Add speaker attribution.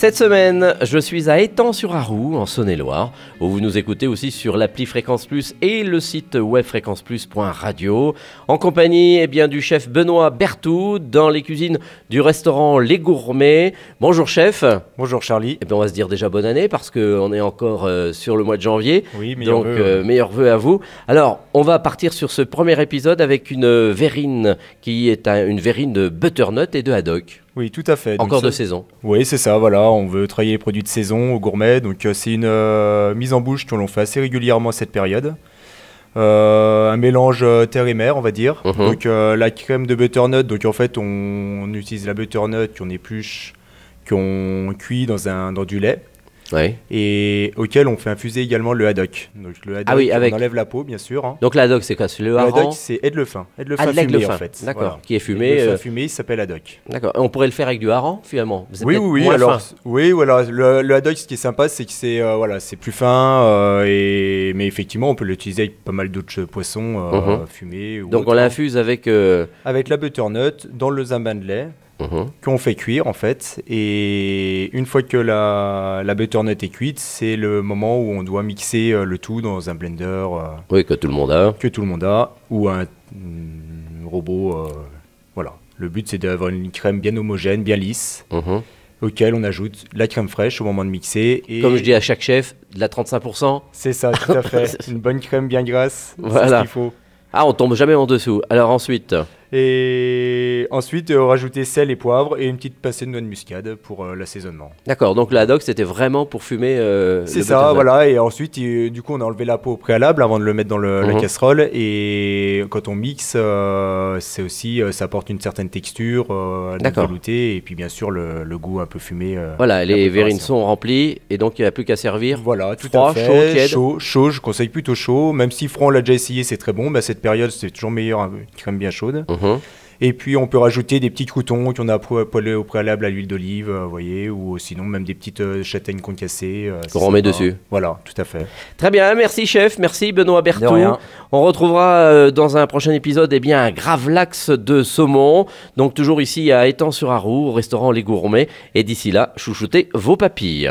Speaker 1: Cette semaine, je suis à Étang-sur-Arroux, en Saône-et-Loire, où vous nous écoutez aussi sur l'appli Fréquence Plus et le site web fréquenceplus.radio, en compagnie eh bien, du chef Benoît Berthoud, dans les cuisines du restaurant Les Gourmets. Bonjour chef.
Speaker 2: Bonjour Charlie.
Speaker 1: Eh bien, on va se dire déjà bonne année parce qu'on est encore euh, sur le mois de janvier.
Speaker 2: Oui, meilleurs
Speaker 1: Donc,
Speaker 2: vœux,
Speaker 1: euh, meilleurs vœux à vous. Alors, on va partir sur ce premier épisode avec une verrine qui est un- une verrine de butternut et de haddock.
Speaker 2: Oui, tout à fait.
Speaker 1: Encore de saison.
Speaker 2: Oui, c'est ça, voilà. On veut travailler les produits de saison au gourmet. Donc, euh, c'est une euh, mise en bouche que l'on fait assez régulièrement à cette période. Euh, un mélange terre et mer, on va dire.
Speaker 1: Mhm.
Speaker 2: Donc, la crème de butternut. Donc, en fait, on, on utilise la butternut qu'on épluche, qu'on cuit dans, un, dans du lait.
Speaker 1: Oui.
Speaker 2: Et auquel on fait infuser également le haddock. Donc, le haddock,
Speaker 1: Ah oui, avec-
Speaker 2: on enlève la peau, bien sûr. hein.
Speaker 1: Donc, la haddock, c'est quoi? C'est le
Speaker 2: Le haddock, c'est aide le fin. Aide le
Speaker 1: Ah,
Speaker 2: fin fumé,
Speaker 1: fin.
Speaker 2: en fait.
Speaker 1: D'accord.
Speaker 2: Voilà.
Speaker 1: Qui est fumé.
Speaker 2: Le
Speaker 1: euh,
Speaker 2: fumé, il s'appelle haddock.
Speaker 1: D'accord. On pourrait le faire avec du hareng, finalement?
Speaker 2: Oui, oui, oui. Alors,
Speaker 1: fin.
Speaker 2: oui, voilà. Le, le haddock, ce qui est sympa, c'est que c'est euh, voilà, c'est plus fin, euh, et mais effectivement, on peut l'utiliser avec pas mal d'autres poissons euh,
Speaker 1: Mhm.
Speaker 2: fumés. ou
Speaker 1: Donc, on l'infuse avec.
Speaker 2: avec la butternut dans le zamin de lait
Speaker 1: mhm.
Speaker 2: qu'on fait cuire en fait. Et une fois que la, la butternut est cuite, c'est le moment où on doit mixer euh, le tout dans un blender euh,
Speaker 1: Oui, que tout le monde a.
Speaker 2: que tout le monde a ou un mm, robot. euh, voilà. Le but, c'est d'avoir une crème bien homogène, bien lisse.
Speaker 1: Mhm.
Speaker 2: auquel on ajoute la crème fraîche au moment de mixer. Et
Speaker 1: Comme je dis à chaque chef, de la 35%.
Speaker 2: C'est ça, tout à fait. Une bonne crème bien grasse, c'est
Speaker 1: Voilà.
Speaker 2: ce qu'il faut.
Speaker 1: Ah, on tombe jamais en dessous. Alors ensuite,
Speaker 2: Et ensuite, euh, rajouter sel et poivre et une petite pincée de noix de muscade pour euh, l'assaisonnement.
Speaker 1: d'accord. Donc la haddock, c'était vraiment pour fumer. euh,
Speaker 2: C'est
Speaker 1: le
Speaker 2: ça,
Speaker 1: butternut.
Speaker 2: voilà. Et ensuite, il- du coup, on a enlevé la peau au préalable avant de le mettre dans le- la
Speaker 1: Mhm.
Speaker 2: casserole. Et quand on mixe, euh, c'est aussi, euh, ça apporte une certaine texture, euh,
Speaker 1: D'accord.
Speaker 2: velouté, et puis bien sûr le, le goût un peu fumé. euh,
Speaker 1: Voilà, les
Speaker 2: préparation.
Speaker 1: verrines sont remplies et donc il n'y a plus qu'à servir.
Speaker 2: Voilà, tout
Speaker 1: Froid,
Speaker 2: à fait.
Speaker 1: chaud, tiède
Speaker 2: chaud, chaud, je conseille plutôt chaud. Même si froid, on l'a déjà essayé, c'est très bon. Mais à cette période, c'est toujours meilleur hein, une crème bien chaude.
Speaker 1: Mhm.
Speaker 2: Et puis, on peut rajouter des petits croutons qu'on a po- poêlés au préalable à l'huile d'olive, euh, vous voyez, ou sinon même des petites euh, châtaignes concassées. euh,
Speaker 1: Qu'on remet dessus.
Speaker 2: Voilà, tout à fait.
Speaker 1: Très bien, merci chef, merci Benoît Berthoud. On retrouvera euh, dans un prochain épisode eh bien, un gravlax de saumon. Donc toujours ici à Étang-sur-Arroux, au restaurant Les Gourmets. Et d'ici là, chouchoutez vos papilles.